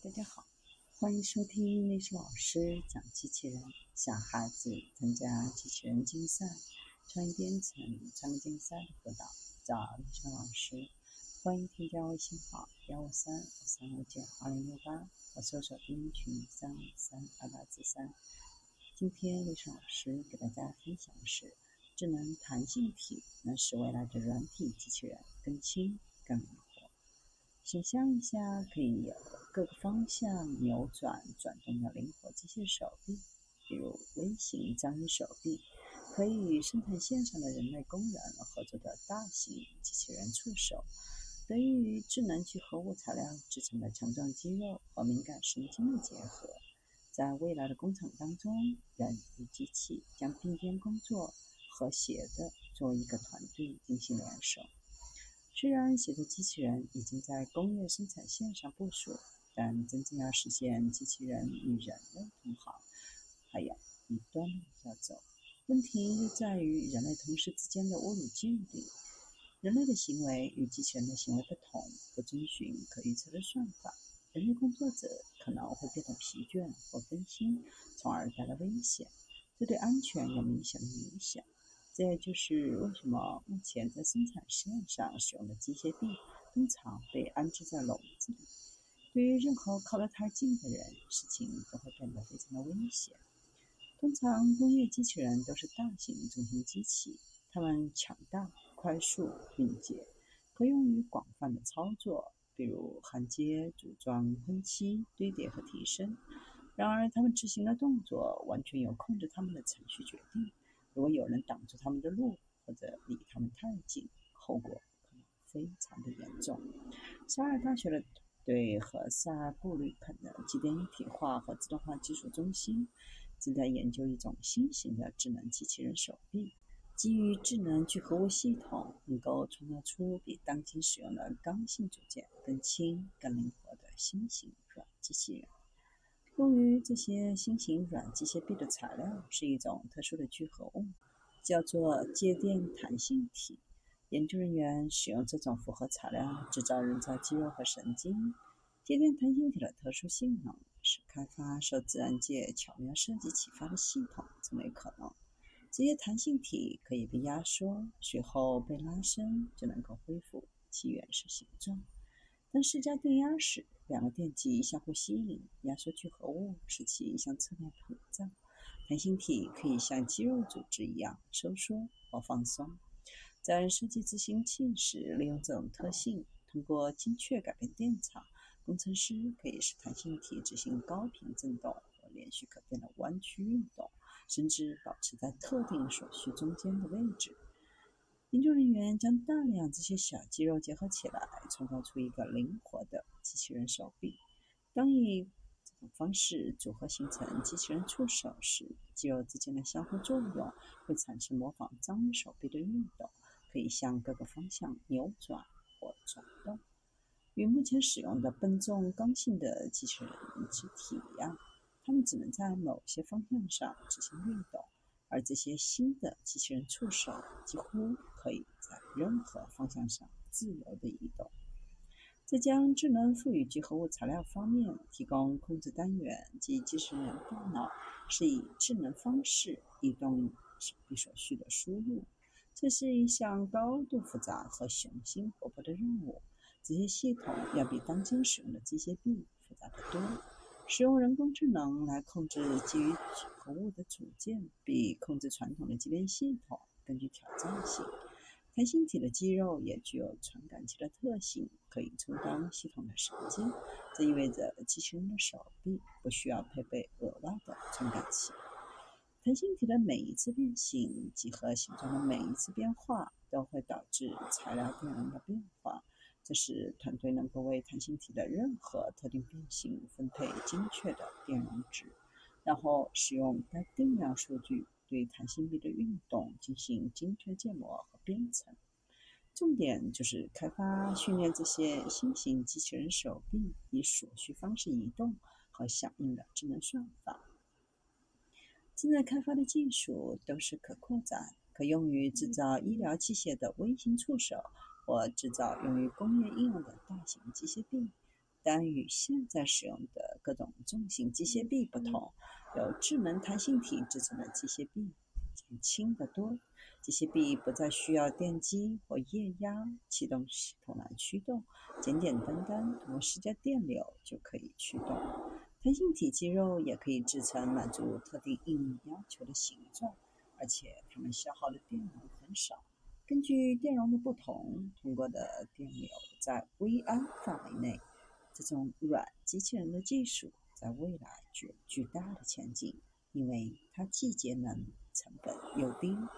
大家好，欢迎收听历史老师讲机器人。小孩子参加机器人竞赛、创意编程、创意竞赛的辅导，找历史老师。欢迎添加微信号幺五三五三五九二零六八，或搜索钉钉群三五三二八四三。今天历史老师给大家分享的是，智能弹性体能使未来的软体机器人更轻、更灵活。想象一下，可以有。各个方向扭转、转动的灵活机械手臂，比如微型章鱼手臂，可以与生产线上的人类工人合作的大型机器人触手，得益于智能聚合物材料制成的强壮肌肉和敏感神经的结合，在未来的工厂当中，人与机器将并肩工作，和谐的作为一个团队进行联手。虽然许多机器人已经在工业生产线上部署。但真正要实现机器人与人类同行，还有一段路要走。问题就在于人类同事之间的物理距离。人类的行为与机器人的行为不同，不遵循可预测的算法。人类工作者可能会变得疲倦或分心，从而带来危险。这对安全有明显的影响。这也就是为什么目前在生产线上使用的机械臂通常被安置在笼子里。对于任何靠得太近的人，事情都会变得非常的危险。通常，工业机器人都是大型重型机器，它们强大、快速、敏捷，可用于广泛的操作，比如焊接、组装、喷漆、堆叠和提升。然而，它们执行的动作完全由控制它们的程序决定。如果有人挡住它们的路，或者离它们太近，后果可能非常的严重。沙尔大学的。对和萨布吕肯的机电一体化和自动化技术中心正在研究一种新型的智能机器人手臂，基于智能聚合物系统，能够创造出比当今使用的刚性组件更轻、更灵活的新型软机器人。用于这些新型软机械臂的材料是一种特殊的聚合物，叫做介电弹性体。研究人员使用这种复合材料制造人造肌肉和神经。介电弹性体的特殊性能使开发受自然界巧妙设计启发的系统成为可能。这些弹性体可以被压缩，随后被拉伸，就能够恢复其原始形状。当施加电压时，两个电极相互吸引，压缩聚合物，使其向侧面膨胀。弹性体可以像肌肉组织一样收缩或放松。在设计执行器时，利用这种特性，通过精确改变电场，工程师可以使弹性体执行高频振动和连续可变的弯曲运动，甚至保持在特定所需中间的位置。研究人员将大量这些小肌肉结合起来，创造出一个灵活的机器人手臂。当以这种方式组合形成机器人触手时，肌肉之间的相互作用会产生模仿章鱼手臂的运动。可以向各个方向扭转或转动，与目前使用的笨重刚性的机器人机体一样，它们只能在某些方向上执行运动，而这些新的机器人触手几乎可以在任何方向上自由地移动。在将智能赋予聚合物材料方面提供控制单元及机器人大脑，是以智能方式移动手臂所需的输入。这是一项高度复杂和雄心勃勃的任务。这些系统要比当今使用的机械臂复杂得多。使用人工智能来控制基于聚合物的组件，比控制传统的机电系统更具挑战性。弹性体的肌肉也具有传感器的特性，可以充当系统的神经。这意味着机器人的手臂不需要配备额外的传感器。弹性体的每一次变形，几何形状的每一次变化，都会导致材料电容的变化。这是团队能够为弹性体的任何特定变形分配精确的电容值，然后使用该定量数据对弹性臂的运动进行精确建模和编程。重点就是开发训练这些新型机器人手臂以所需方式移动和响应的智能算法。正在开发的技术都是可扩展、可用于制造医疗器械的微型触手，或制造用于工业应用的大型机械臂。但与现在使用的各种重型机械臂不同，由智能弹性体制成的机械臂减轻得多。机械臂不再需要电机或液压启动系统来驱动，简简单单通过施加电流就可以驱动。弹性体肌肉也可以制成满足特定应用要求的形状，而且它们消耗的电容很少。根据电容的不同，通过的电流在微安范围内。这种软机器人的技术在未来具有巨大的前景，因为它既节能、成本又低。